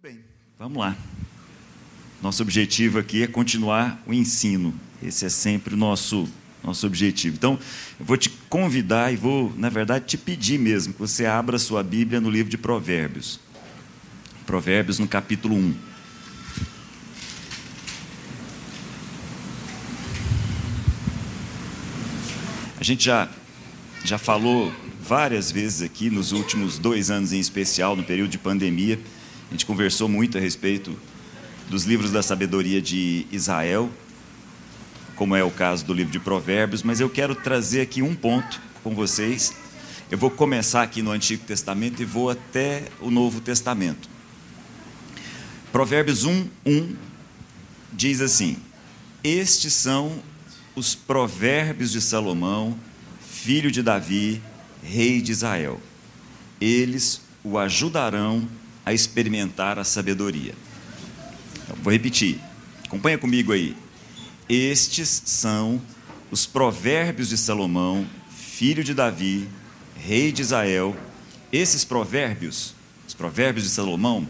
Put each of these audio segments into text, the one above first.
Muito bem, vamos lá. Nosso objetivo aqui é continuar o ensino. Esse é sempre o nosso, nosso objetivo. Então, eu vou te convidar e vou, na verdade, te pedir mesmo que você abra a sua Bíblia no livro de Provérbios. Provérbios, no capítulo 1. A gente já, já falou várias vezes aqui, nos últimos dois anos em especial, no período de pandemia, a gente conversou muito a respeito dos livros da sabedoria de Israel, como é o caso do livro de Provérbios, mas eu quero trazer aqui um ponto com vocês. Eu vou começar aqui no Antigo Testamento e vou até o Novo Testamento. Provérbios 1, 1 diz assim: Estes são os provérbios de Salomão, filho de Davi, rei de Israel. Eles o ajudarão a experimentar a sabedoria. Então, vou repetir, acompanha comigo aí. Estes são os provérbios de Salomão, filho de Davi, rei de Israel. Esses provérbios, os provérbios de Salomão,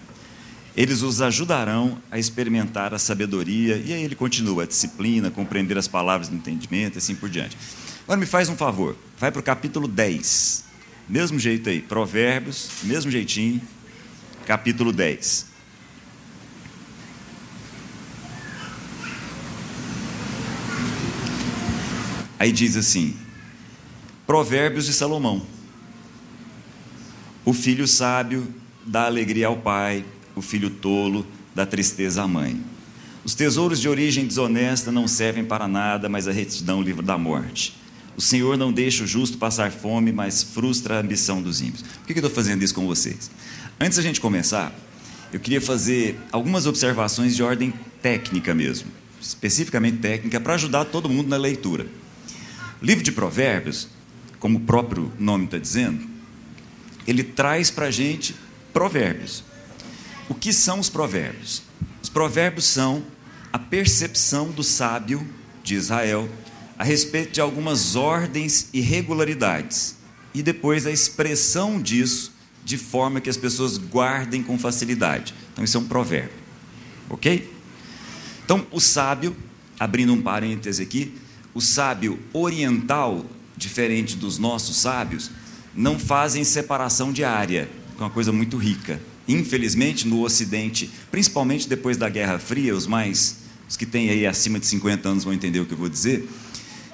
eles os ajudarão a experimentar a sabedoria. E aí ele continua, a disciplina, compreender as palavras do entendimento e assim por diante. Agora me faz um favor, vai para o capítulo 10. Mesmo jeito aí, Provérbios, mesmo jeitinho, capítulo 10. Aí diz assim: Provérbios de Salomão. O filho sábio dá alegria ao pai, o filho tolo dá tristeza à mãe. Os tesouros de origem desonesta não servem para nada, mas a retidão livra da morte. O Senhor não deixa o justo passar fome, mas frustra a ambição dos ímpios. Por que eu estou fazendo isso com vocês? Antes da gente começar, eu queria fazer algumas observações de ordem técnica mesmo, especificamente técnica, para ajudar todo mundo na leitura. O livro de Provérbios, como o próprio nome está dizendo, ele traz para a gente provérbios. O que são os provérbios? Os provérbios são a percepção do sábio de Israel a respeito de algumas ordens e regularidades, e depois a expressão disso de forma que as pessoas guardem com facilidade. Então, isso é um provérbio. Ok? Então, o sábio, abrindo um parêntese aqui, o sábio oriental, diferente dos nossos sábios, não fazem separação de área, que é uma coisa muito rica. Infelizmente, no Ocidente, principalmente depois da Guerra Fria, os mais os que têm aí acima de 50 anos vão entender o que eu vou dizer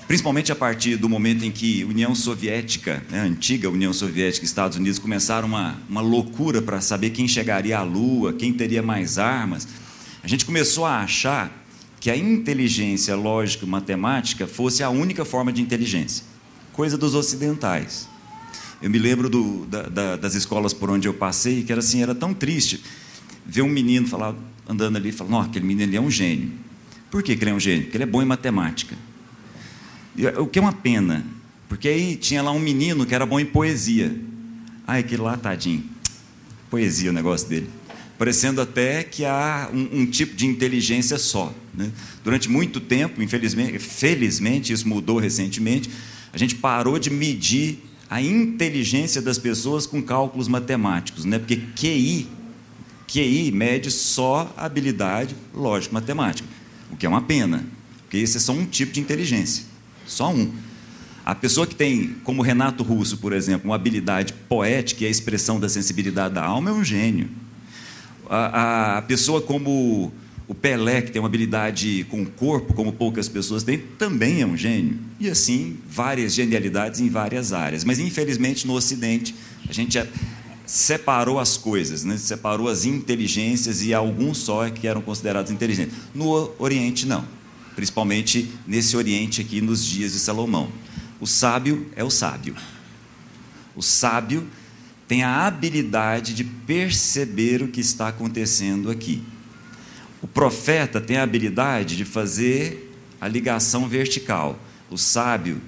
principalmente a partir do momento em que a União Soviética, né, a antiga União Soviética e Estados Unidos começaram uma, uma loucura para saber quem chegaria à Lua, quem teria mais armas, a gente começou a achar que a inteligência lógica matemática fosse a única forma de inteligência, coisa dos ocidentais. Eu me lembro do, da, da, das escolas por onde eu passei, que era assim, era tão triste ver um menino falar, andando ali, falando, aquele menino ali é um gênio. Por que, que ele é um gênio? Porque ele é bom em matemática. O que é uma pena, porque aí tinha lá um menino que era bom em poesia. Ai, aquele lá, tadinho. Poesia o negócio dele. Parecendo até que há um, um tipo de inteligência só. Né? Durante muito tempo, infelizmente, felizmente, isso mudou recentemente, a gente parou de medir a inteligência das pessoas com cálculos matemáticos, né? porque QI, QI mede só habilidade lógico-matemática, o que é uma pena, porque esse é só um tipo de inteligência. Só um. A pessoa que tem, como Renato Russo, por exemplo, uma habilidade poética e a expressão da sensibilidade da alma é um gênio. A, a, pessoa como o Pelé, que tem uma habilidade com o corpo, como poucas pessoas têm, também é um gênio. E assim, várias genialidades em várias áreas. Mas, infelizmente, no Ocidente, a gente separou as coisas, né? separou as inteligências e alguns só que eram considerados inteligentes. No Oriente, não principalmente nesse Oriente aqui nos dias de Salomão. O sábio é o sábio. O sábio tem a habilidade de perceber o que está acontecendo aqui. O profeta tem a habilidade de fazer a ligação vertical. O sábio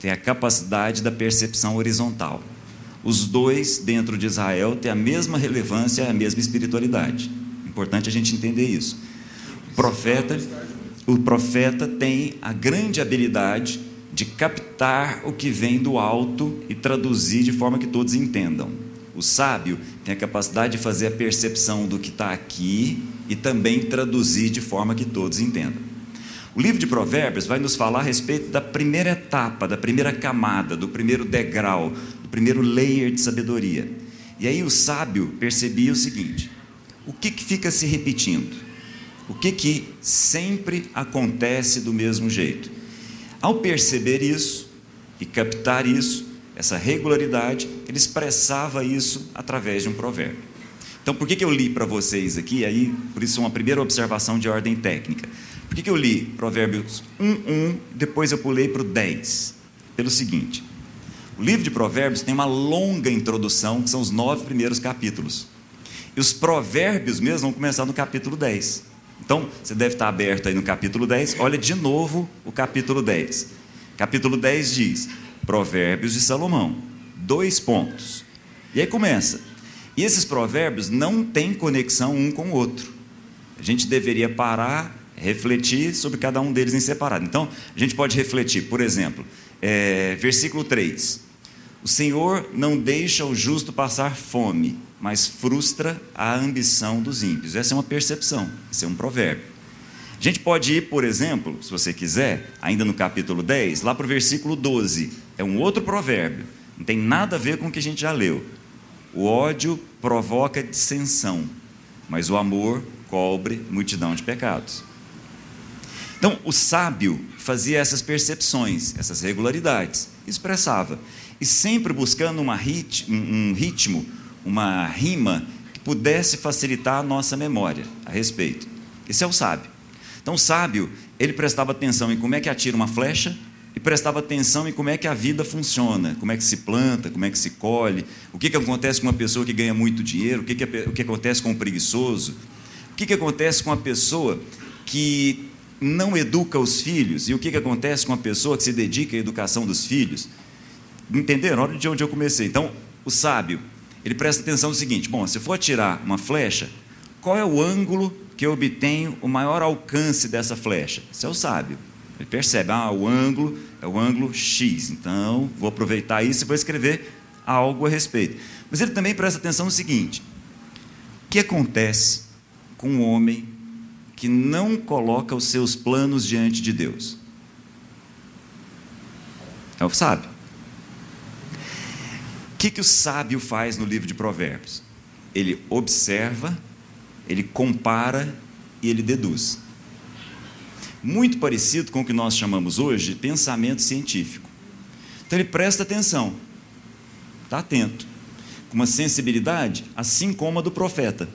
tem a capacidade da percepção horizontal. Os dois, dentro de Israel, têm a mesma relevância e a mesma espiritualidade. Importante a gente entender isso. O profeta o profeta tem a grande habilidade de captar o que vem do alto e traduzir de forma que todos entendam. O sábio tem a capacidade de fazer a percepção do que está aqui e também traduzir de forma que todos entendam. O livro de Provérbios vai nos falar a respeito da primeira etapa, da primeira camada, do primeiro degrau, do primeiro layer de sabedoria. E aí o sábio percebia o seguinte: o que, que fica se repetindo? O que, que sempre acontece do mesmo jeito? Ao perceber isso e captar isso, essa regularidade, ele expressava isso através de um provérbio. Então, por que, que eu li para vocês aqui? Aí, por isso, uma primeira observação de ordem técnica. Por que, que eu li Provérbios 1, 1, depois eu pulei para o 10? Pelo seguinte: o livro de Provérbios tem uma longa introdução, que são os nove primeiros capítulos. E os provérbios mesmo vão começar no capítulo 10. Então, você deve estar aberto aí no capítulo 10. Olha de novo o capítulo 10. Capítulo 10 diz: Provérbios de Salomão. Dois pontos. E aí começa. E esses provérbios não têm conexão um com o outro. A gente deveria parar, refletir sobre cada um deles em separado. Então, a gente pode refletir, por exemplo, é, versículo 3. O Senhor não deixa o justo passar fome, mas frustra a ambição dos ímpios. Essa é uma percepção, esse é um provérbio. A gente pode ir, por exemplo, se você quiser, ainda no capítulo 10, lá para o versículo 12. É um outro provérbio, não tem nada a ver com o que a gente já leu. O ódio provoca dissensão, mas o amor cobre multidão de pecados. Então, o sábio fazia essas percepções, essas regularidades, expressava, e sempre buscando uma rit um ritmo, uma rima que pudesse facilitar a nossa memória a respeito. Esse é o sábio. Então, o sábio, ele prestava atenção em como é que atira uma flecha e prestava atenção em como é que a vida funciona, como é que se planta, como é que se colhe, o que, que acontece com uma pessoa que ganha muito dinheiro, o que, que, o que acontece com o preguiçoso, o que, que acontece com a pessoa que não educa os filhos e o que, que acontece com a pessoa que se dedica à educação dos filhos. Entenderam? Olha de onde eu comecei. Então, o sábio, ele presta atenção no seguinte: bom, se for atirar uma flecha, qual é o ângulo que eu obtenho o maior alcance dessa flecha? Isso é o sábio. Ele percebe, ah, o ângulo é o ângulo X, então vou aproveitar isso e vou escrever algo a respeito. Mas ele também presta atenção no seguinte: o que acontece com um homem que não coloca os seus planos diante de Deus. É o sábio. Que, que o sábio faz no livro de Provérbios? Ele observa, ele compara e ele deduz. Muito parecido com o que nós chamamos hoje de pensamento científico. Então ele presta atenção, está atento, com uma sensibilidade assim como a do profeta,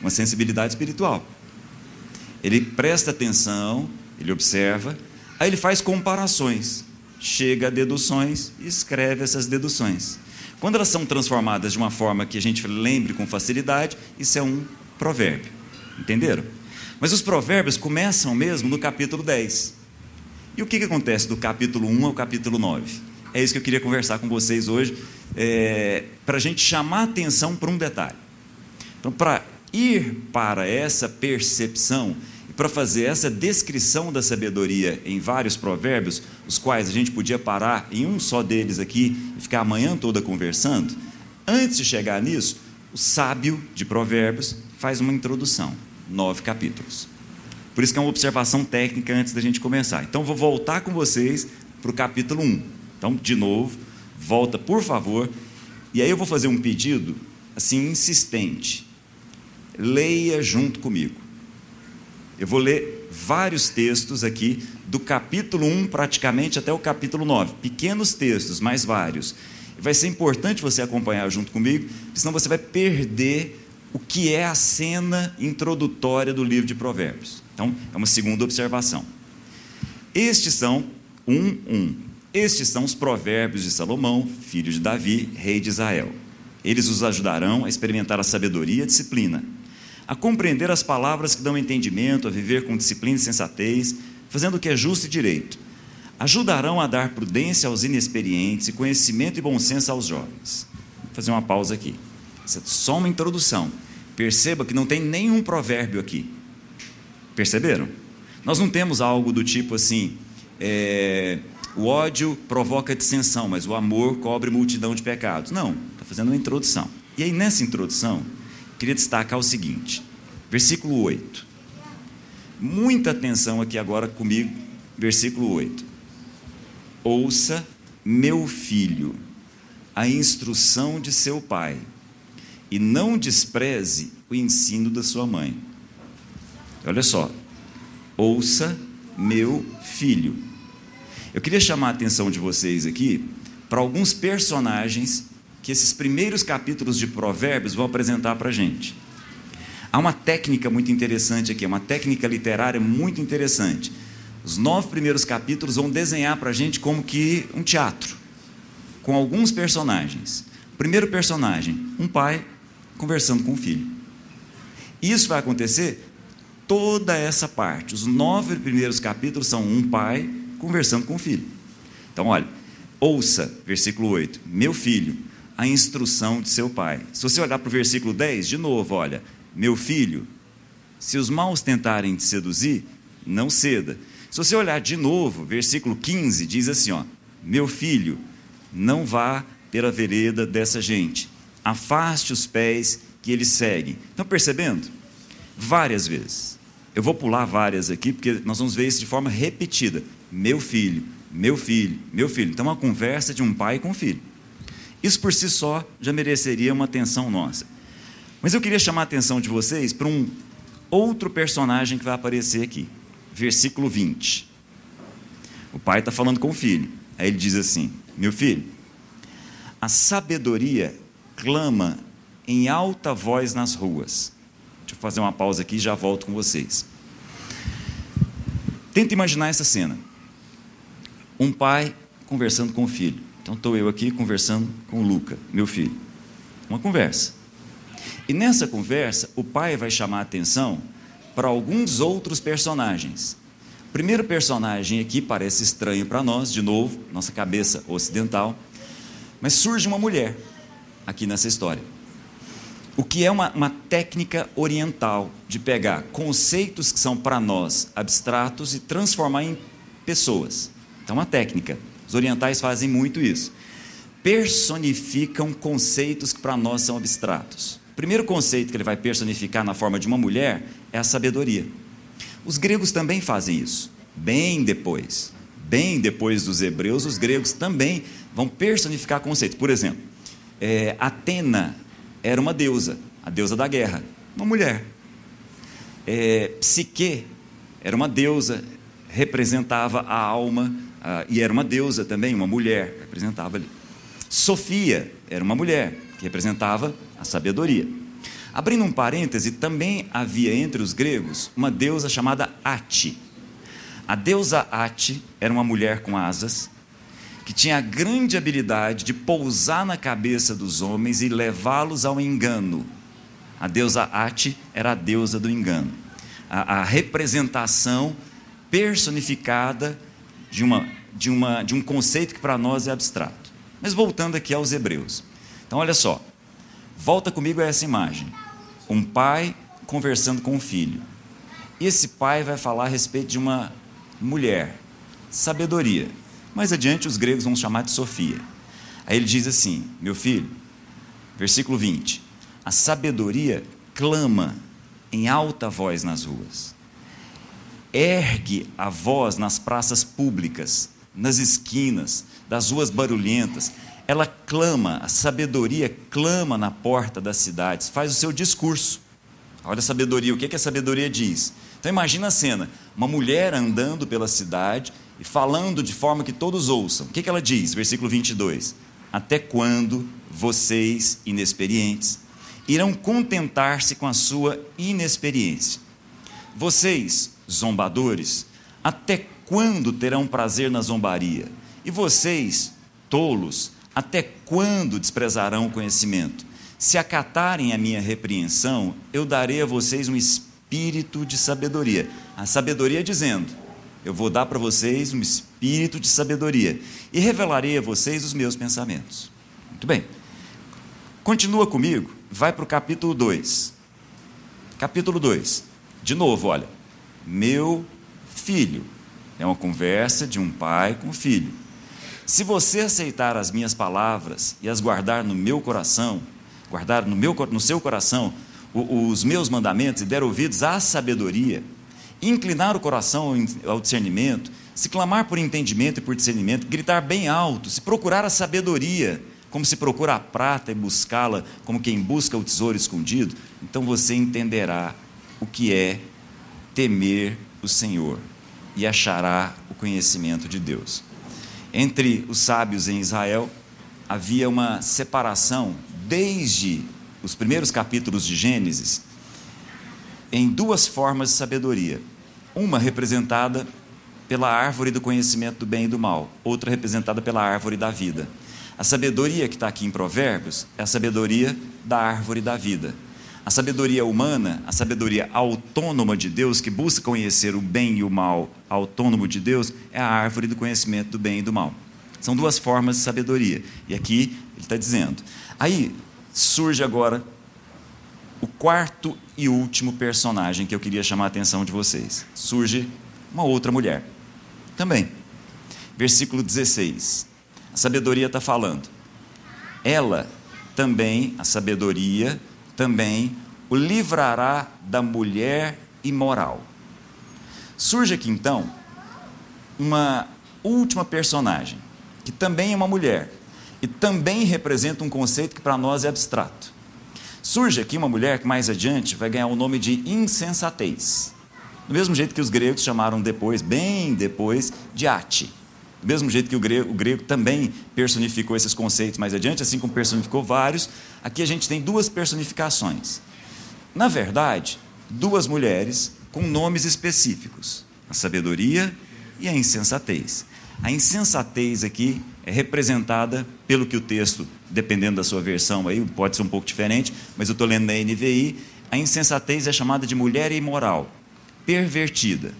uma sensibilidade espiritual. Ele presta atenção, ele observa, aí ele faz comparações, chega a deduções e escreve essas deduções. Quando elas são transformadas de uma forma que a gente lembre com facilidade, isso é um provérbio. Entenderam? Mas os provérbios começam mesmo no capítulo 10. E o que, que acontece do capítulo 1 ao capítulo 9? É isso que eu queria conversar com vocês hoje, é, para a gente chamar atenção para um detalhe. Então, para ir para essa percepção, para fazer essa descrição da sabedoria em vários provérbios, os quais a gente podia parar em um só deles aqui e ficar a manhã toda conversando, antes de chegar nisso, o sábio de provérbios faz uma introdução, nove capítulos. Por isso que é uma observação técnica antes da gente começar. Então vou voltar com vocês para o capítulo 1. Então, de novo, volta, por favor. E aí eu vou fazer um pedido assim insistente. Leia junto comigo. Eu vou ler vários textos aqui, do capítulo 1 praticamente até o capítulo 9. Pequenos textos, mas vários. Vai ser importante você acompanhar junto comigo, senão você vai perder o que é a cena introdutória do livro de Provérbios. Então, é uma segunda observação. Estes são, um, um. Estes são os provérbios de Salomão, filho de Davi, rei de Israel. Eles os ajudarão a experimentar a sabedoria e a disciplina a compreender as palavras que dão entendimento, a viver com disciplina e sensatez, fazendo o que é justo e direito. Ajudarão a dar prudência aos inexperientes e conhecimento e bom senso aos jovens. Vou fazer uma pausa aqui. Isso é só uma introdução. Perceba que não tem nenhum provérbio aqui. Perceberam? Nós não temos algo do tipo assim: é, o ódio provoca dissensão, mas o amor cobre multidão de pecados. Não, está fazendo uma introdução. E aí, nessa introdução, queria destacar o seguinte: versículo 8. Muita atenção aqui agora comigo, versículo 8. Ouça, meu filho, a instrução de seu pai, e não despreze o ensino da sua mãe. Olha só, ouça, meu filho. Eu queria chamar a atenção de vocês aqui para alguns personagens que esses primeiros capítulos de Provérbios vão apresentar para a gente. Há uma técnica muito interessante aqui, uma técnica literária muito interessante. Os nove primeiros capítulos vão desenhar para a gente como que um teatro, com alguns personagens. primeiro personagem, um pai conversando com o filho. Isso vai acontecer toda essa parte. Os nove primeiros capítulos são um pai conversando com o filho. Então, olha, ouça, versículo 8: Meu filho, a instrução de seu pai. Se você olhar para o versículo 10, de novo, olha, meu filho, se os maus tentarem te seduzir, não ceda. Se você olhar de novo, versículo 15 diz assim, ó: Meu filho, não vá pela vereda dessa gente. Afaste os pés que eles seguem. Estão percebendo? Várias vezes. Eu vou pular várias aqui, porque nós vamos ver isso de forma repetida. Meu filho, meu filho, meu filho. Então, uma conversa de um pai com um filho. Isso por si só já mereceria uma atenção nossa. Mas eu queria chamar a atenção de vocês para um outro personagem que vai aparecer aqui. Versículo 20. O pai está falando com o filho. Aí ele diz assim: Meu filho, a sabedoria clama em alta voz nas ruas. Deixa eu fazer uma pausa aqui e já volto com vocês. Tenta imaginar essa cena. Um pai conversando com o filho. Então estou eu aqui conversando com o Luca, meu filho. Uma conversa. E nessa conversa, o pai vai chamar a atenção para alguns outros personagens. O primeiro personagem aqui parece estranho para nós, de novo, nossa cabeça ocidental, mas surge uma mulher aqui nessa história. O que é uma, uma técnica oriental de pegar conceitos que são para nós abstratos e transformar em pessoas. Então, uma técnica. Os orientais fazem muito isso. Personificam conceitos que para nós são abstratos. O primeiro conceito que ele vai personificar na forma de uma mulher é a sabedoria. Os gregos também fazem isso, bem depois. Bem depois dos hebreus, os gregos também vão personificar conceitos. Por exemplo, é, Atena era uma deusa, a deusa da guerra, uma mulher. É, Psique era uma deusa, representava a alma ah, e era uma deusa também, uma mulher, representava ali. Sofia era uma mulher, que representava a sabedoria. Abrindo um parêntese, também havia entre os gregos uma deusa chamada Ati. A deusa Ati era uma mulher com asas, que tinha a grande habilidade de pousar na cabeça dos homens e levá-los ao engano. A deusa Ati era a deusa do engano. A, a representação personificada de, uma, de, uma, de um conceito que para nós é abstrato. Mas voltando aqui aos Hebreus. Então, olha só. Volta comigo a essa imagem. Um pai conversando com um filho. Esse pai vai falar a respeito de uma mulher, sabedoria. Mais adiante, os gregos vão chamar de Sofia. Aí ele diz assim: Meu filho, versículo 20: A sabedoria clama em alta voz nas ruas ergue a voz nas praças públicas, nas esquinas, das ruas barulhentas. Ela clama, a sabedoria clama na porta das cidades, faz o seu discurso. Olha a sabedoria, o que, que a sabedoria diz? Então imagina a cena: uma mulher andando pela cidade e falando de forma que todos ouçam. O que, que ela diz? Versículo 22. Até quando vocês, inexperientes, irão contentar-se com a sua inexperiência? Vocês, zombadores, até quando terão prazer na zombaria? E vocês, tolos, até quando desprezarão o conhecimento? Se acatarem a minha repreensão, eu darei a vocês um espírito de sabedoria. A sabedoria dizendo: eu vou dar para vocês um espírito de sabedoria e revelarei a vocês os meus pensamentos. Muito bem. Continua comigo, vai para o capítulo 2. Capítulo 2. De novo, olha meu filho. É uma conversa de um pai com o filho. Se você aceitar as minhas palavras e as guardar no meu coração, guardar no, meu, no seu coração os meus mandamentos e der ouvidos à sabedoria, inclinar o coração ao discernimento, se clamar por entendimento e por discernimento, gritar bem alto, se procurar a sabedoria, como se procura a prata e buscá-la como quem busca o tesouro escondido, então você entenderá o que é temer o Senhor e achará o conhecimento de Deus. Entre os sábios em Israel havia uma separação desde os primeiros capítulos de Gênesis em duas formas de sabedoria. Uma representada pela árvore do conhecimento do bem e do mal, outra representada pela árvore da vida. A sabedoria que está aqui em Provérbios é a sabedoria da árvore da vida. A sabedoria humana, a sabedoria autônoma de Deus, que busca conhecer o bem e o mal autônomo de Deus, é a árvore do conhecimento do bem e do mal. São duas formas de sabedoria. E aqui ele está dizendo. Aí surge agora o quarto e último personagem que eu queria chamar a atenção de vocês. Surge uma outra mulher. Também. Versículo 16. A sabedoria está falando. Ela também, a sabedoria, também o livrará da mulher imoral. Surge aqui então uma última personagem, que também é uma mulher e também representa um conceito que para nós é abstrato. Surge aqui uma mulher que mais adiante vai ganhar o nome de insensatez. Do mesmo jeito que os gregos chamaram depois, bem depois, de ate. Do mesmo jeito que o grego, o grego também personificou esses conceitos mais adiante, assim como personificou vários, aqui a gente tem duas personificações. Na verdade, duas mulheres com nomes específicos: a sabedoria e a insensatez. A insensatez aqui é representada pelo que o texto, dependendo da sua versão aí, pode ser um pouco diferente, mas eu estou lendo na NVI, a insensatez é chamada de mulher imoral, pervertida,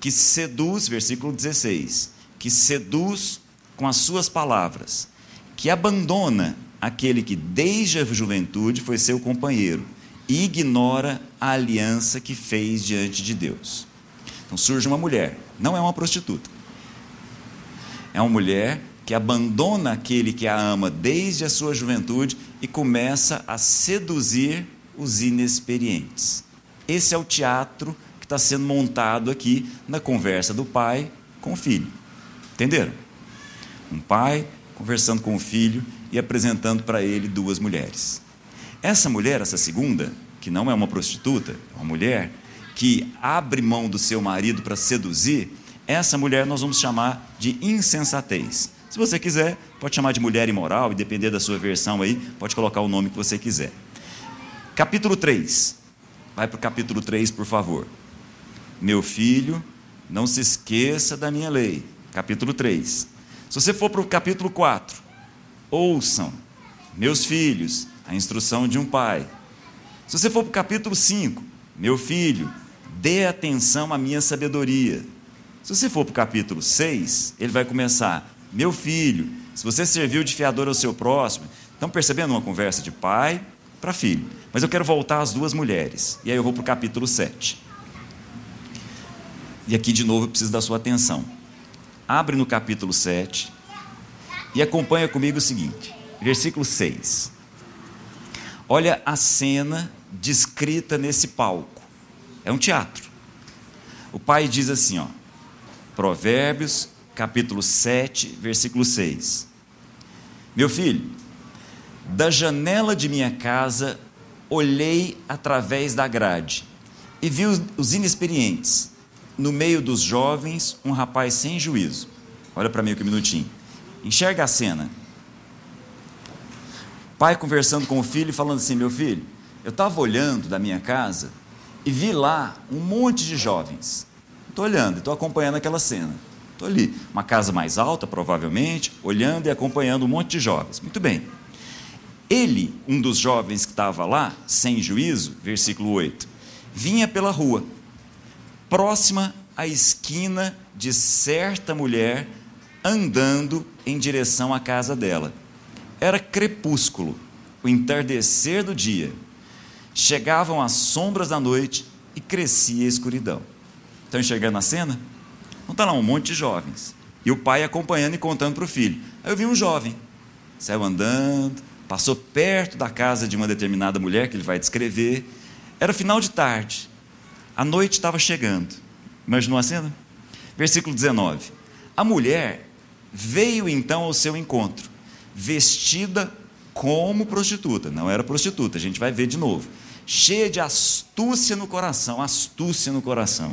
que seduz, versículo 16, que seduz com as suas palavras, que abandona aquele que desde a juventude foi seu companheiro e ignora a aliança que fez diante de Deus. Então surge uma mulher, não é uma prostituta. É uma mulher que abandona aquele que a ama desde a sua juventude e começa a seduzir os inexperientes. Esse é o teatro que está sendo montado aqui na conversa do pai com o filho. Entenderam? Um pai conversando com o filho e apresentando para ele duas mulheres. Essa mulher, essa segunda, que não é uma prostituta, é uma mulher que abre mão do seu marido para seduzir, essa mulher nós vamos chamar de insensatez. Se você quiser, pode chamar de mulher imoral e depender da sua versão aí, pode colocar o nome que você quiser. Capítulo 3. Vai para o capítulo 3, por favor. Meu filho, não se esqueça da minha lei capítulo 3. Se você for para o capítulo 4, ouçam, meus filhos, a instrução de um pai. Se você for para o capítulo 5, meu filho, dê atenção à minha sabedoria. Se você for para o capítulo 6, ele vai começar, meu filho, se você serviu de fiador ao seu próximo, estão percebendo uma conversa de pai para filho. Mas eu quero voltar às duas mulheres. E aí eu vou para o capítulo 7. E aqui de novo eu preciso da sua atenção abre no capítulo 7 e acompanha comigo o seguinte, versículo 6. Olha a cena descrita nesse palco. É um teatro. O pai diz assim, ó, Provérbios, capítulo 7, versículo 6. Meu filho, da janela de minha casa olhei através da grade e vi os inexperientes no meio dos jovens, um rapaz sem juízo. Olha para mim aqui um minutinho. Enxerga a cena. Pai conversando com o filho e falando assim: Meu filho, eu estava olhando da minha casa e vi lá um monte de jovens. Estou olhando, estou acompanhando aquela cena. Estou ali, uma casa mais alta, provavelmente, olhando e acompanhando um monte de jovens. Muito bem. Ele, um dos jovens que estava lá, sem juízo, versículo 8, vinha pela rua próxima à esquina de certa mulher andando em direção à casa dela. Era crepúsculo, o entardecer do dia. Chegavam as sombras da noite e crescia a escuridão. Estão enxergando a cena? Então está lá um monte de jovens. E o pai acompanhando e contando para o filho. Aí eu vi um jovem, saiu andando, passou perto da casa de uma determinada mulher que ele vai descrever. Era final de tarde, a noite estava chegando. Imaginou a cena? Versículo 19: A mulher veio então ao seu encontro, vestida como prostituta, não era prostituta, a gente vai ver de novo, cheia de astúcia no coração, astúcia no coração.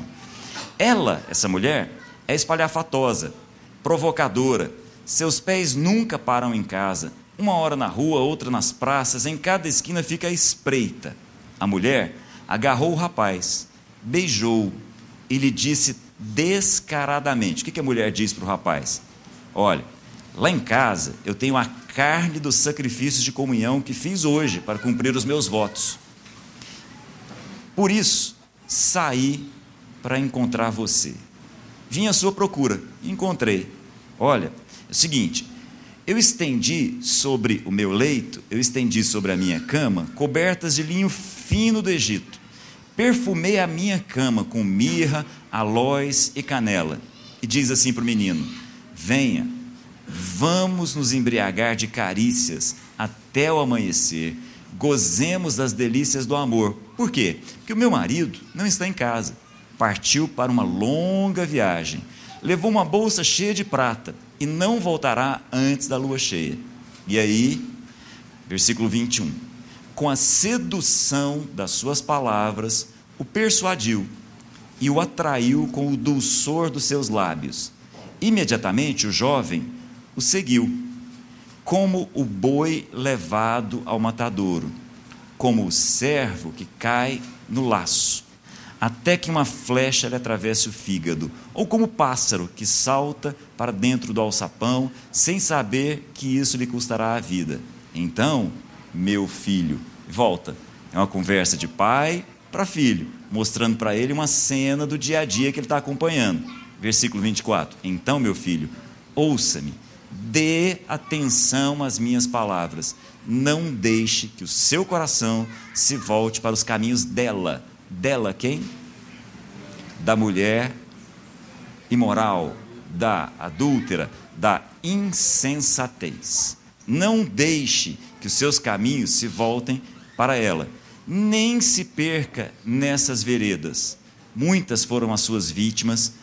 Ela, essa mulher, é espalhafatosa, provocadora, seus pés nunca param em casa, uma hora na rua, outra nas praças, em cada esquina fica a espreita. A mulher agarrou o rapaz, beijou e lhe disse descaradamente: o que a mulher diz para o rapaz? Olha, lá em casa eu tenho a carne dos sacrifícios de comunhão que fiz hoje para cumprir os meus votos. Por isso, saí para encontrar você. Vim à sua procura, encontrei. Olha, é o seguinte, eu estendi sobre o meu leito, eu estendi sobre a minha cama cobertas de linho fino do Egito. Perfumei a minha cama com mirra, aloés e canela. E diz assim para o menino: Venha, vamos nos embriagar de carícias até o amanhecer. Gozemos das delícias do amor. Por quê? Porque o meu marido não está em casa. Partiu para uma longa viagem. Levou uma bolsa cheia de prata e não voltará antes da lua cheia. E aí, versículo 21. Com a sedução das suas palavras, o persuadiu e o atraiu com o dulçor dos seus lábios. Imediatamente o jovem o seguiu, como o boi levado ao matadouro, como o servo que cai no laço até que uma flecha lhe atravesse o fígado, ou como o pássaro que salta para dentro do alçapão, sem saber que isso lhe custará a vida. Então, meu filho, volta. É uma conversa de pai para filho, mostrando para ele uma cena do dia a dia que ele está acompanhando. Versículo 24: Então, meu filho, ouça-me, dê atenção às minhas palavras, não deixe que o seu coração se volte para os caminhos dela dela quem? Da mulher imoral, da adúltera, da insensatez. Não deixe que os seus caminhos se voltem para ela, nem se perca nessas veredas. Muitas foram as suas vítimas,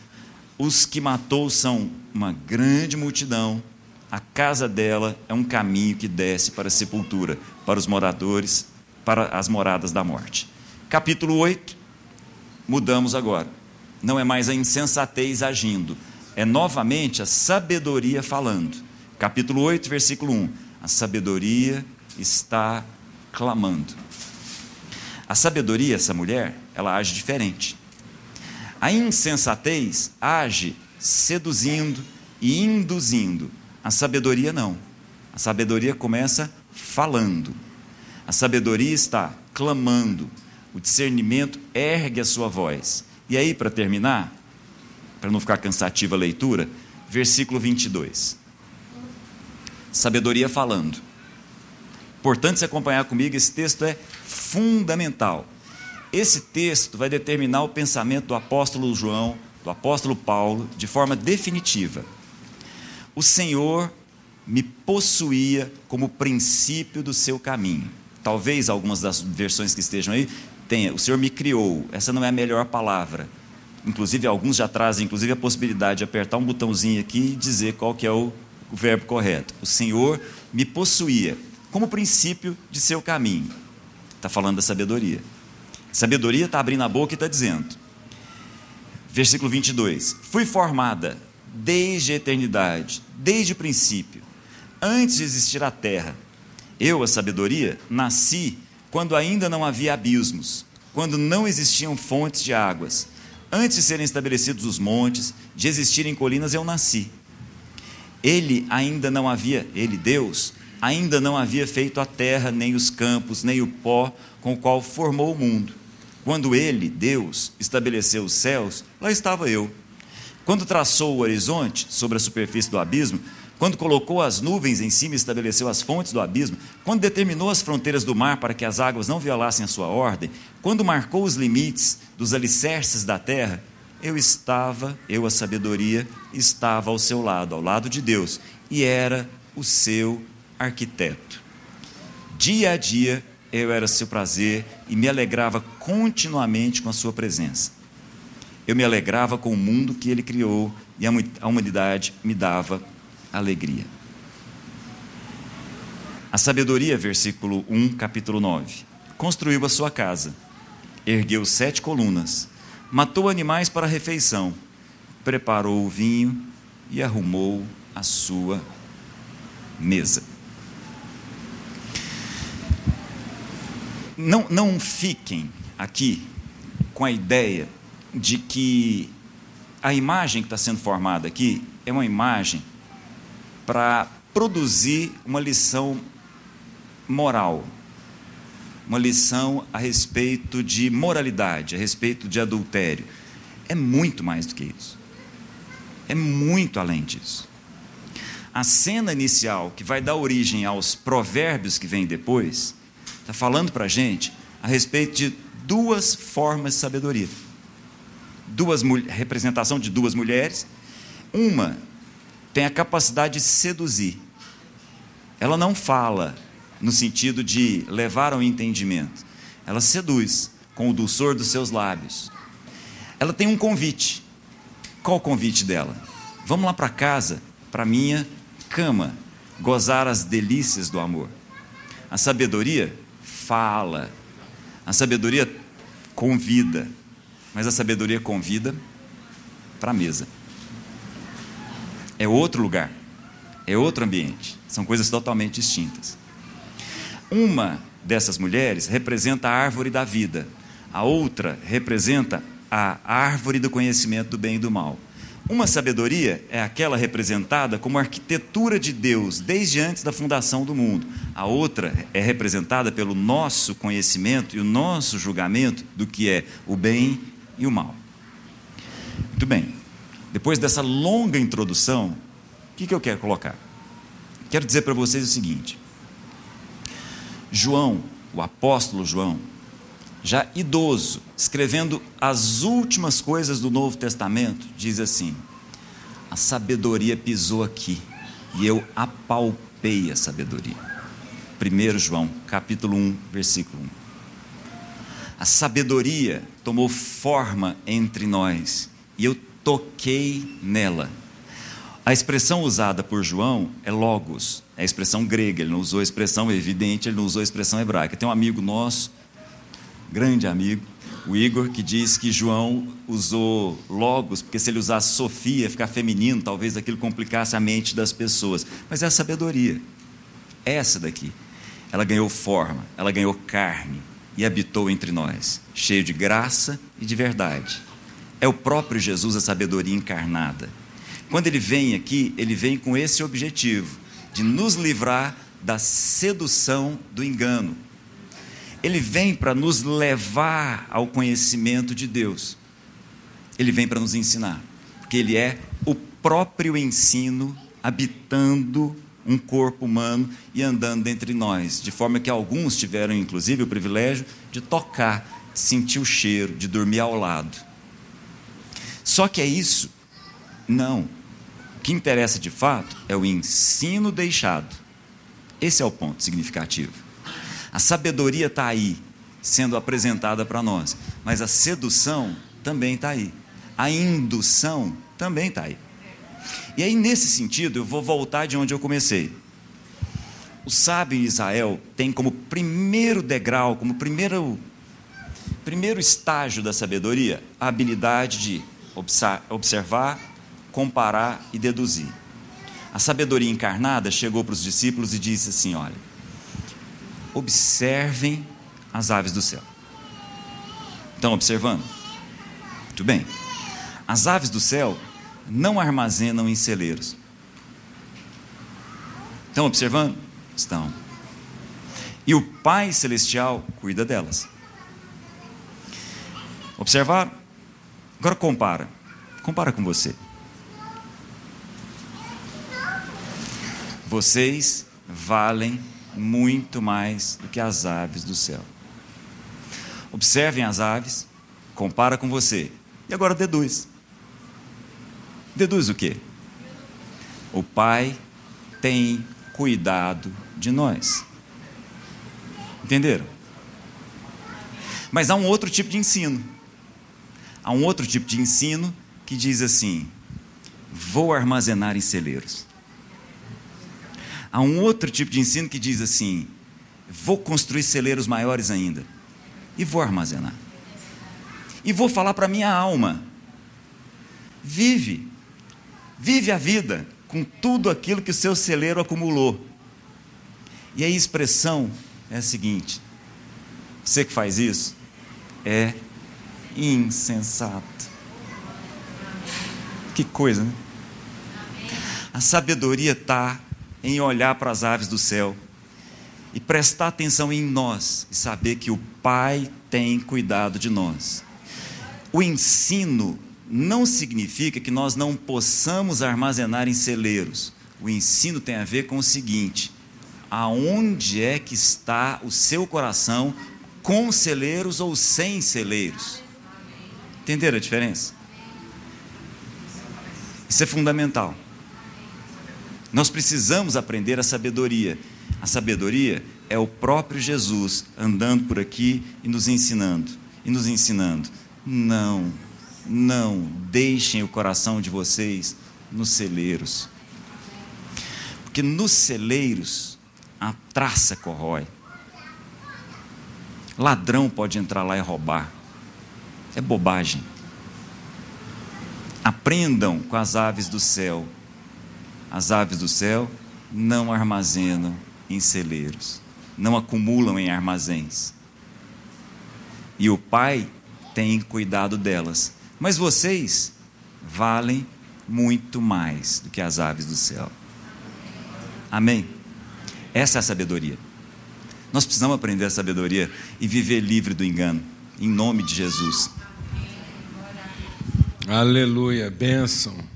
os que matou são uma grande multidão. A casa dela é um caminho que desce para a sepultura, para os moradores, para as moradas da morte. Capítulo 8, mudamos agora. Não é mais a insensatez agindo, é novamente a sabedoria falando. Capítulo 8, versículo 1. A sabedoria está clamando. A sabedoria, essa mulher, ela age diferente. A insensatez age seduzindo e induzindo. A sabedoria não. A sabedoria começa falando. A sabedoria está clamando, o discernimento ergue a sua voz. E aí, para terminar, para não ficar cansativa a leitura, versículo 22. Sabedoria falando. Importante se acompanhar comigo, esse texto é fundamental. Esse texto vai determinar o pensamento do apóstolo João, do apóstolo Paulo, de forma definitiva. O Senhor me possuía como princípio do seu caminho. Talvez algumas das versões que estejam aí tenha, o Senhor me criou. Essa não é a melhor palavra. Inclusive, alguns já trazem inclusive a possibilidade de apertar um botãozinho aqui e dizer qual que é o, o verbo correto. O Senhor me possuía como princípio de seu caminho. Está falando da sabedoria. Sabedoria está abrindo a boca e está dizendo. Versículo 22. Fui formada desde a eternidade, desde o princípio, antes de existir a terra. Eu, a sabedoria, nasci quando ainda não havia abismos, quando não existiam fontes de águas. Antes de serem estabelecidos os montes, de existirem colinas, eu nasci. Ele ainda não havia, ele, Deus, ainda não havia feito a terra, nem os campos, nem o pó com o qual formou o mundo. Quando ele, Deus, estabeleceu os céus, lá estava eu. Quando traçou o horizonte sobre a superfície do abismo, quando colocou as nuvens em cima e estabeleceu as fontes do abismo, quando determinou as fronteiras do mar para que as águas não violassem a sua ordem, quando marcou os limites dos alicerces da terra, eu estava, eu a sabedoria, estava ao seu lado, ao lado de Deus, e era o seu arquiteto. Dia a dia eu era seu prazer e me alegrava continuamente com a sua presença. Eu me alegrava com o mundo que ele criou e a humanidade me dava alegria. A sabedoria, versículo 1, capítulo 9. Construiu a sua casa, ergueu sete colunas, matou animais para a refeição, preparou o vinho e arrumou a sua mesa. Não, não fiquem aqui com a ideia de que a imagem que está sendo formada aqui é uma imagem para produzir uma lição moral, uma lição a respeito de moralidade, a respeito de adultério. É muito mais do que isso. É muito além disso. A cena inicial, que vai dar origem aos provérbios que vêm depois, está falando para a gente a respeito de duas formas de sabedoria. Duas, representação de duas mulheres. Uma tem a capacidade de seduzir. Ela não fala no sentido de levar ao entendimento. Ela seduz com o dulçor dos seus lábios. Ela tem um convite. Qual o convite dela? Vamos lá para casa, para minha cama, gozar as delícias do amor. A sabedoria fala. A sabedoria convida. Mas a sabedoria convida para a mesa. É outro lugar. É outro ambiente. São coisas totalmente distintas. Uma dessas mulheres representa a árvore da vida. A outra representa a árvore do conhecimento do bem e do mal. Uma sabedoria é aquela representada como arquitetura de Deus desde antes da fundação do mundo. A outra é representada pelo nosso conhecimento e o nosso julgamento do que é o bem e o mal. Muito bem. Depois dessa longa introdução, o que, que eu quero colocar? Quero dizer para vocês o seguinte: João, o apóstolo João, já idoso, escrevendo as últimas coisas do Novo Testamento, diz assim: A sabedoria pisou aqui e eu apalpei a sabedoria. 1 João, capítulo 1, versículo 1. A sabedoria tomou forma entre nós e eu toquei nela. A expressão usada por João é logos, é a expressão grega, ele não usou a expressão evidente, ele não usou a expressão hebraica. Tem um amigo nosso grande amigo, o Igor, que diz que João usou logos, porque se ele usasse Sofia, ficar feminino, talvez aquilo complicasse a mente das pessoas. Mas é a sabedoria. Essa daqui. Ela ganhou forma, ela ganhou carne e habitou entre nós, cheio de graça e de verdade. É o próprio Jesus a sabedoria encarnada. Quando ele vem aqui, ele vem com esse objetivo de nos livrar da sedução do engano, ele vem para nos levar ao conhecimento de Deus. Ele vem para nos ensinar, porque ele é o próprio ensino habitando um corpo humano e andando entre nós, de forma que alguns tiveram inclusive o privilégio de tocar, de sentir o cheiro, de dormir ao lado. Só que é isso? Não. Que interessa de fato é o ensino deixado. Esse é o ponto significativo. A sabedoria está aí, sendo apresentada para nós, mas a sedução também está aí. A indução também está aí. E aí, nesse sentido, eu vou voltar de onde eu comecei. O sábio em Israel tem como primeiro degrau, como primeiro, primeiro estágio da sabedoria, a habilidade de observar, comparar e deduzir. A sabedoria encarnada chegou para os discípulos e disse assim: Olha, observem as aves do céu. Estão observando? Muito bem. As aves do céu não armazenam em celeiros. Estão observando? Estão. E o Pai Celestial cuida delas. Observar? Agora compara. Compara com você. Vocês valem muito mais do que as aves do céu. Observem as aves, compara com você. E agora deduz. Deduz o quê? O Pai tem cuidado de nós. Entenderam? Mas há um outro tipo de ensino. Há um outro tipo de ensino que diz assim: vou armazenar em celeiros. Há um outro tipo de ensino que diz assim: vou construir celeiros maiores ainda e vou armazenar. E vou falar para minha alma: vive, vive a vida com tudo aquilo que o seu celeiro acumulou. E a expressão é a seguinte: você que faz isso é insensato. Que coisa, né? A sabedoria está em olhar para as aves do céu e prestar atenção em nós e saber que o Pai tem cuidado de nós. O ensino não significa que nós não possamos armazenar em celeiros. O ensino tem a ver com o seguinte: aonde é que está o seu coração com celeiros ou sem celeiros? Entenderam a diferença? Isso é fundamental. Nós precisamos aprender a sabedoria. A sabedoria é o próprio Jesus andando por aqui e nos ensinando, e nos ensinando. Não, não deixem o coração de vocês nos celeiros. Porque nos celeiros a traça corrói. Ladrão pode entrar lá e roubar. É bobagem. Aprendam com as aves do céu. As aves do céu não armazenam em celeiros, não acumulam em armazéns. E o Pai tem cuidado delas. Mas vocês valem muito mais do que as aves do céu. Amém? Essa é a sabedoria. Nós precisamos aprender a sabedoria e viver livre do engano, em nome de Jesus. Aleluia, bênção.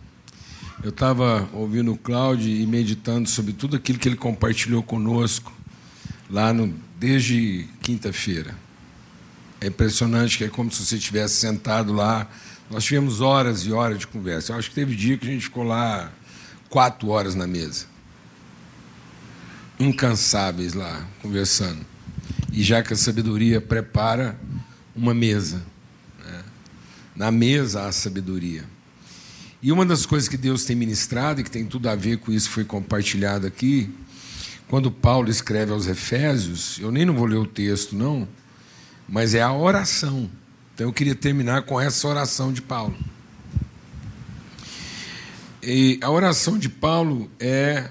Eu estava ouvindo o Cláudio e meditando sobre tudo aquilo que ele compartilhou conosco lá no, desde quinta-feira. É impressionante que é como se você estivesse sentado lá. Nós tivemos horas e horas de conversa. Eu acho que teve dia que a gente ficou lá quatro horas na mesa. Incansáveis lá, conversando. E já que a sabedoria prepara uma mesa. Né? Na mesa há sabedoria. E uma das coisas que Deus tem ministrado, e que tem tudo a ver com isso foi compartilhado aqui, quando Paulo escreve aos Efésios, eu nem não vou ler o texto, não, mas é a oração. Então eu queria terminar com essa oração de Paulo. E a oração de Paulo é.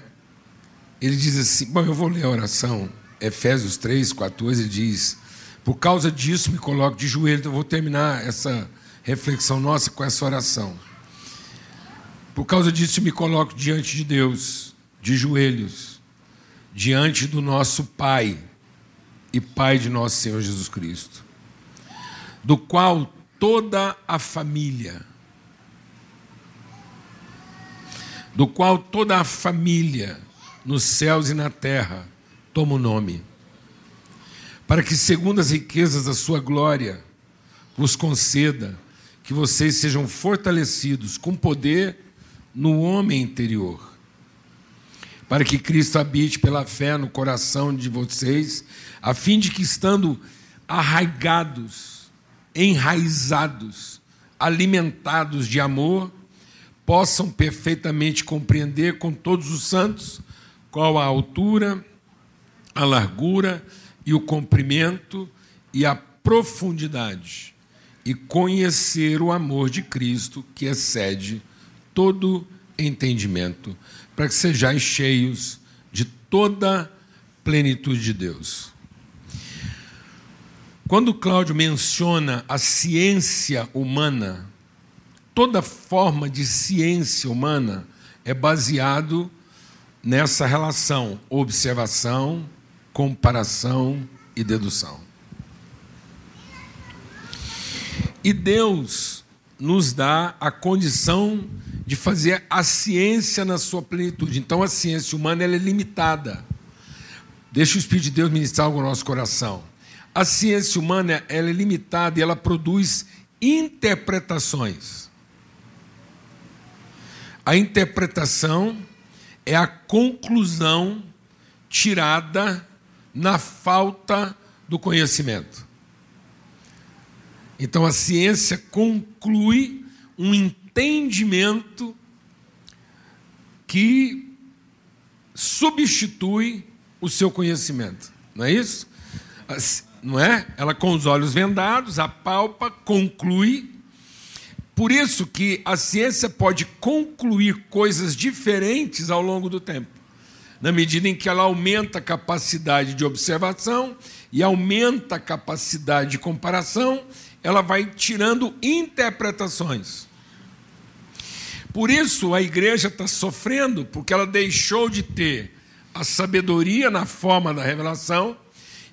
Ele diz assim: Bom, eu vou ler a oração. Efésios 3, 14, ele diz: Por causa disso me coloco de joelho. Então eu vou terminar essa reflexão nossa com essa oração. Por causa disso me coloco diante de Deus, de joelhos, diante do nosso Pai e Pai de nosso Senhor Jesus Cristo, do qual toda a família, do qual toda a família nos céus e na terra toma o nome, para que, segundo as riquezas da sua glória, vos conceda que vocês sejam fortalecidos com poder no homem interior. Para que Cristo habite pela fé no coração de vocês, a fim de que, estando arraigados, enraizados, alimentados de amor, possam perfeitamente compreender com todos os santos qual a altura, a largura e o comprimento e a profundidade, e conhecer o amor de Cristo que excede todo entendimento para que sejais cheios de toda plenitude de Deus. Quando Cláudio menciona a ciência humana, toda forma de ciência humana é baseado nessa relação observação, comparação e dedução. E Deus nos dá a condição de fazer a ciência na sua plenitude. Então a ciência humana é limitada. Deixa o Espírito de Deus ministrar algo no nosso coração. A ciência humana é limitada e ela produz interpretações. A interpretação é a conclusão tirada na falta do conhecimento. Então a ciência conclui um entendimento que substitui o seu conhecimento. Não é isso? Não é? Ela com os olhos vendados, apalpa, conclui. Por isso que a ciência pode concluir coisas diferentes ao longo do tempo. Na medida em que ela aumenta a capacidade de observação e aumenta a capacidade de comparação, ela vai tirando interpretações. Por isso a igreja está sofrendo, porque ela deixou de ter a sabedoria na forma da revelação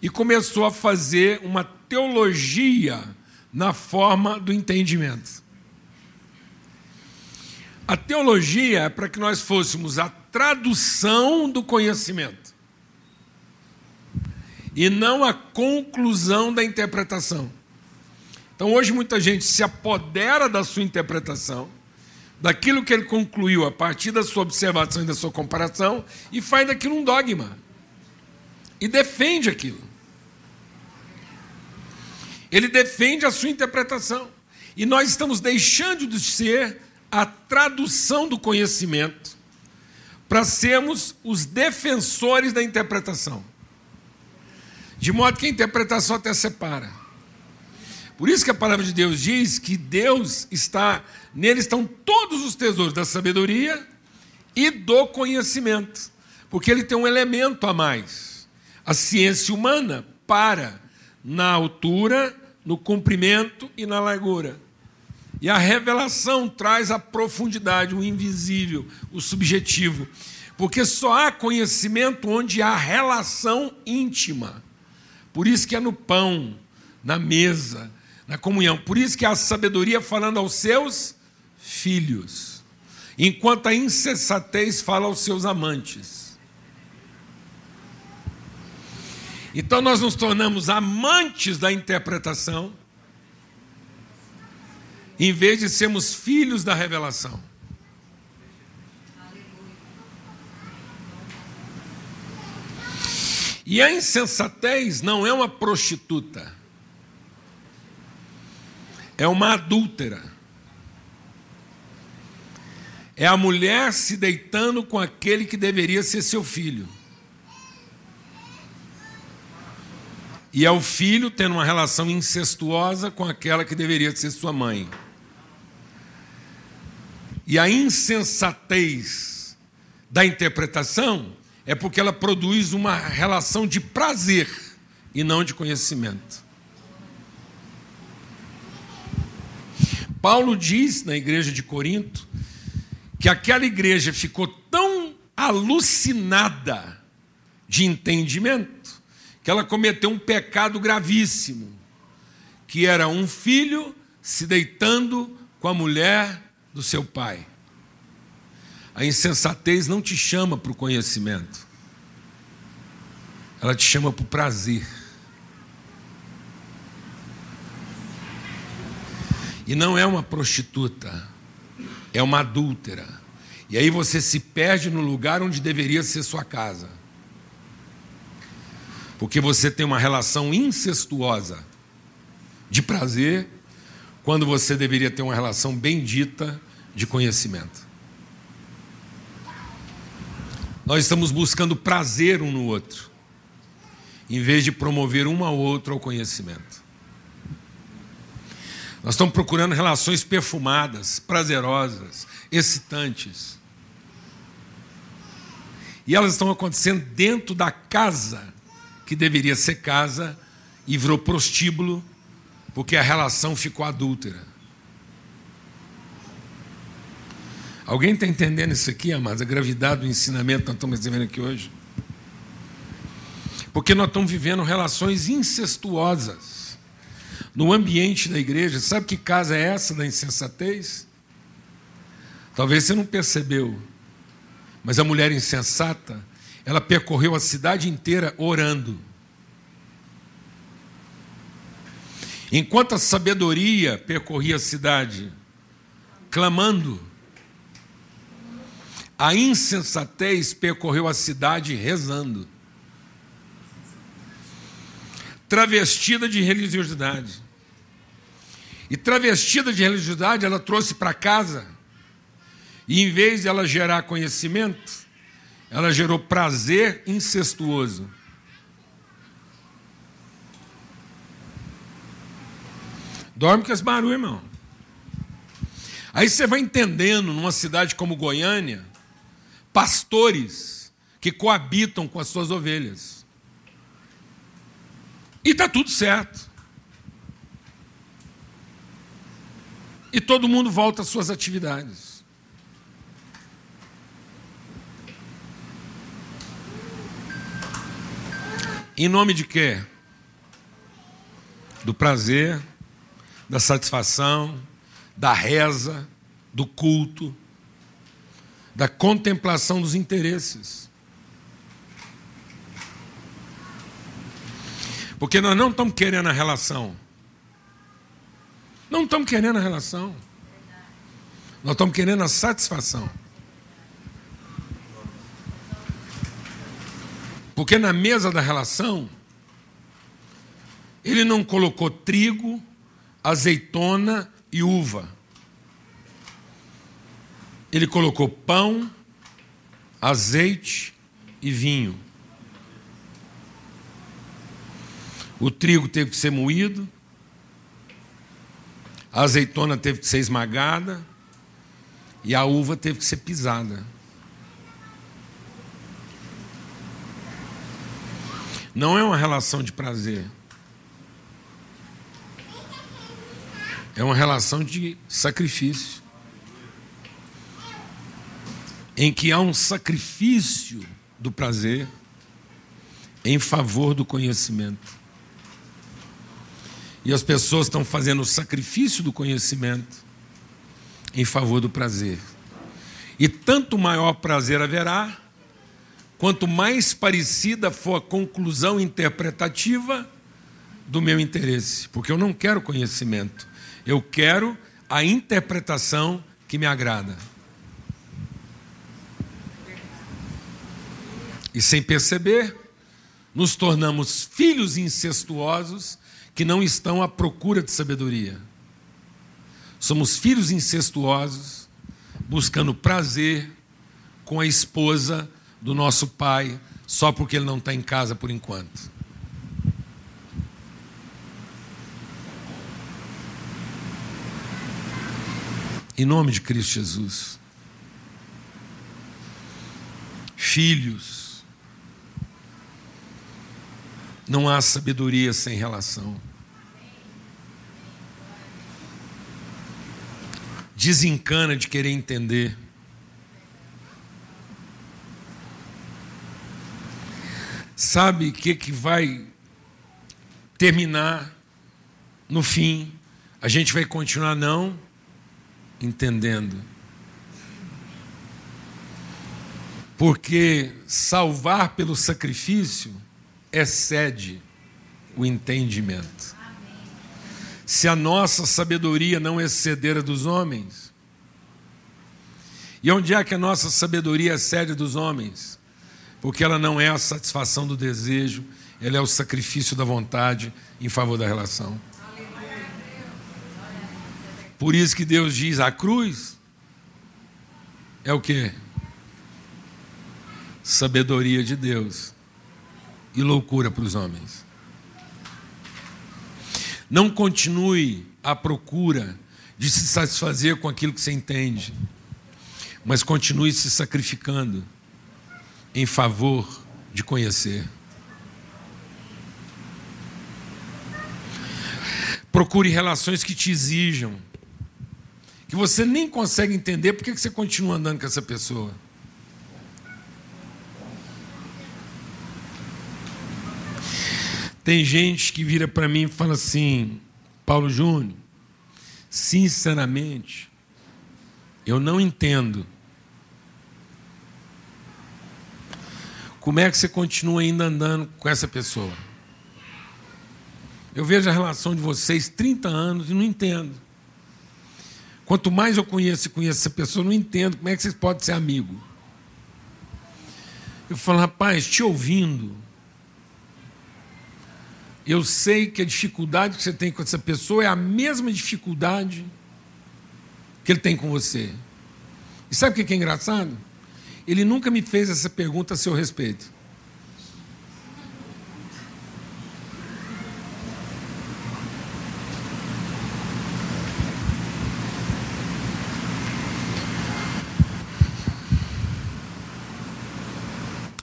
e começou a fazer uma teologia na forma do entendimento. A teologia é para que nós fôssemos a tradução do conhecimento e não a conclusão da interpretação. Então, hoje, muita gente se apodera da sua interpretação, daquilo que ele concluiu a partir da sua observação e da sua comparação, e faz daquilo um dogma. E defende aquilo. Ele defende a sua interpretação. E nós estamos deixando de ser a tradução do conhecimento para sermos os defensores da interpretação. De modo que a interpretação até separa. Por isso que a palavra de Deus diz que Deus está, nele estão todos os tesouros da sabedoria e do conhecimento. Porque ele tem um elemento a mais. A ciência humana para na altura no comprimento e na largura. E a revelação traz a profundidade, o invisível, o subjetivo. Porque só há conhecimento onde há relação íntima. Por isso que é no pão, na mesa, na comunhão. Por isso que há sabedoria falando aos seus filhos. Enquanto a insensatez fala aos seus amantes. Então nós nos tornamos amantes da interpretação, em vez de sermos filhos da revelação. E a insensatez não é uma prostituta, é uma adúltera. É a mulher se deitando com aquele que deveria ser seu filho. E é o filho tendo uma relação incestuosa com aquela que deveria ser sua mãe. E a insensatez da interpretação é porque ela produz uma relação de prazer e não de conhecimento. Paulo diz na igreja de Corinto que aquela igreja ficou tão alucinada de entendimento que ela cometeu um pecado gravíssimo, que era um filho se deitando com a mulher do seu pai. A insensatez não te chama para o conhecimento, ela te chama para o prazer. E não é uma prostituta, é uma adúltera. E aí você se perde no lugar onde deveria ser sua casa porque você tem uma relação incestuosa de prazer, quando você deveria ter uma relação bendita de conhecimento. Nós estamos buscando prazer um no outro, em vez de promover um ao outro ao conhecimento. Nós estamos procurando relações perfumadas, prazerosas, excitantes. E elas estão acontecendo dentro da casa que deveria ser casa e virou prostíbulo, porque a relação ficou adúltera. Alguém está entendendo isso aqui, amados? A gravidade do ensinamento que nós estamos recebendo aqui hoje? Porque nós estamos vivendo relações incestuosas no ambiente da igreja. Sabe que casa é essa da insensatez? Talvez você não percebeu, mas a mulher insensata ela percorreu a cidade inteira orando. Enquanto a sabedoria percorria a cidade, clamando, a insensatez percorreu a cidade rezando. Travestida de religiosidade. E travestida de religiosidade, ela trouxe para casa, e em vez de ela gerar conhecimento, ela gerou prazer incestuoso. Dorme com esse barulho, irmão. Aí você vai entendendo, numa cidade como Goiânia, pastores que coabitam com as suas ovelhas. E está tudo certo. E todo mundo volta às suas atividades. Em nome de quê? Do prazer, da satisfação, da reza, do culto, da contemplação dos interesses. Porque nós não estamos querendo a relação. Não estamos querendo a relação. Nós estamos querendo a satisfação. Porque na mesa da relação, ele não colocou trigo, azeitona e uva. Ele colocou pão, azeite e vinho. O trigo teve que ser moído, a azeitona teve que ser esmagada e a uva teve que ser pisada. Não é uma relação de prazer. É uma relação de sacrifício. Em que há um sacrifício do prazer em favor do conhecimento. E as pessoas estão fazendo o sacrifício do conhecimento em favor do prazer. E tanto maior prazer haverá, quanto mais parecida for a conclusão interpretativa do meu interesse. Porque eu não quero conhecimento, eu quero a interpretação que me agrada. E sem perceber, nos tornamos filhos incestuosos que não estão à procura de sabedoria. Somos filhos incestuosos, buscando prazer com a esposa do nosso pai, só porque ele não está em casa por enquanto. Em nome de Cristo Jesus. Filhos, Não há sabedoria sem relação. Desencana de querer entender. Sabe o que, que vai terminar no fim? A gente vai continuar não entendendo. Porque salvar pelo sacrifício excede o entendimento. Se a nossa sabedoria não exceder a dos homens, e onde é que a nossa sabedoria excede dos homens? Porque ela não é a satisfação do desejo, ela é o sacrifício da vontade em favor da relação. Por isso que Deus diz: a cruz é o que? Sabedoria de Deus e loucura para os homens. Não continue à procura de se satisfazer com aquilo que você entende, mas continue se sacrificando em favor de conhecer. Procure relações que te exijam, que você nem consegue entender por que você continua andando com essa pessoa. Tem gente que vira para mim e fala assim: Paulo Júnior, sinceramente, eu não entendo. Como é que você continua ainda andando com essa pessoa? Eu vejo a relação de vocês 30 anos e não entendo. Quanto mais eu conheço e conheço essa pessoa, não entendo como é que vocês podem ser amigos. Eu falo, rapaz, te ouvindo, eu sei que a dificuldade que você tem com essa pessoa é a mesma dificuldade que ele tem com você. E sabe o que é engraçado? Ele nunca me fez essa pergunta a seu respeito.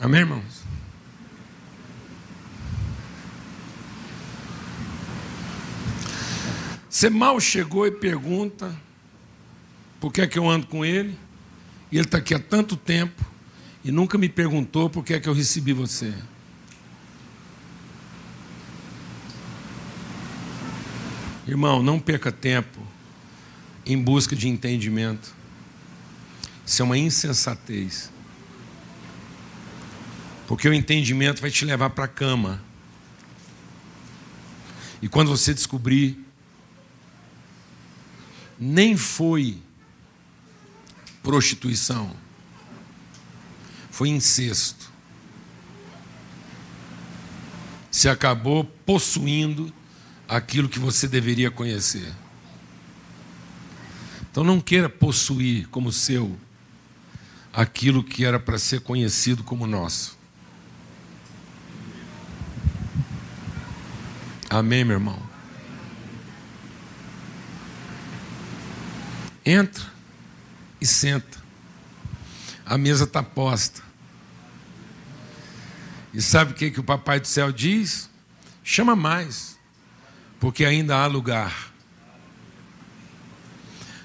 Amém, irmãos? Você mal chegou e pergunta por que é que eu ando com ele, e ele está aqui há tanto tempo e nunca me perguntou por que é que eu recebi você. Irmão, não perca tempo em busca de entendimento. Isso é uma insensatez. Porque o entendimento vai te levar para a cama. E quando você descobrir, nem foi prostituição, foi incesto. Se acabou possuindo aquilo que você deveria conhecer. Então não queira possuir como seu aquilo que era para ser conhecido como nosso. Amém, meu irmão? Entra e senta. A mesa está posta. E sabe o que, que o Papai do Céu diz? Chama mais, porque ainda há lugar.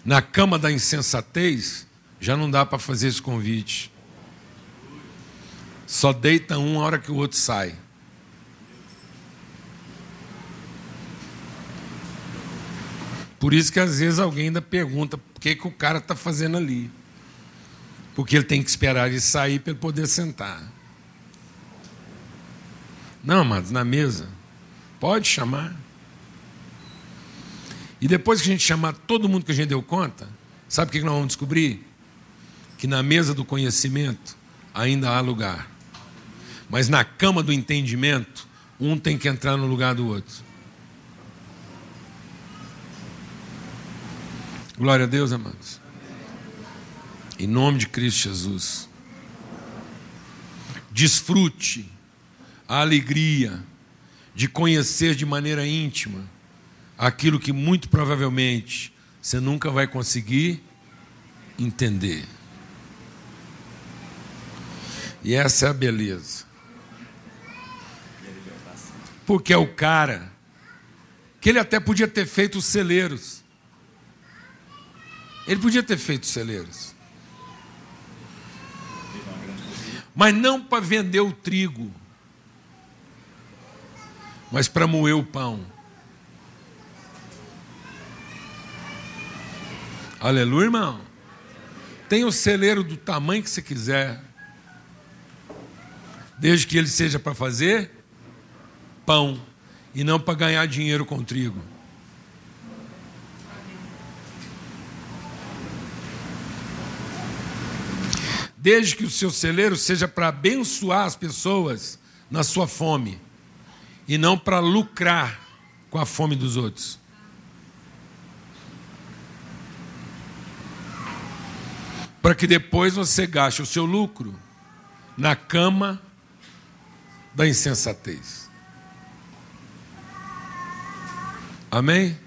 Na cama da insensatez, já não dá para fazer esse convite. Só deita um a hora que o outro sai. Por isso que às vezes alguém ainda pergunta por que, que o cara está fazendo ali. Porque ele tem que esperar ele sair para ele poder sentar. Não, mas na mesa. Pode chamar. E depois que a gente chamar todo mundo que a gente deu conta, sabe o que nós vamos descobrir? Que na mesa do conhecimento ainda há lugar. Mas na cama do entendimento, um tem que entrar no lugar do outro. Glória a Deus, amados. Em nome de Cristo Jesus. Desfrute a alegria de conhecer de maneira íntima aquilo que muito provavelmente você nunca vai conseguir entender. E essa é a beleza. Porque é o cara que ele até podia ter feito os celeiros. Ele podia ter feito celeiros. Mas não para vender o trigo, mas para moer o pão. Aleluia, irmão. Tem o celeiro do tamanho que você quiser, desde que ele seja para fazer pão e não para ganhar dinheiro com trigo. Desde que o seu celeiro seja para abençoar as pessoas na sua fome e não para lucrar com a fome dos outros. Para que depois você gaste o seu lucro na cama da insensatez. Amém?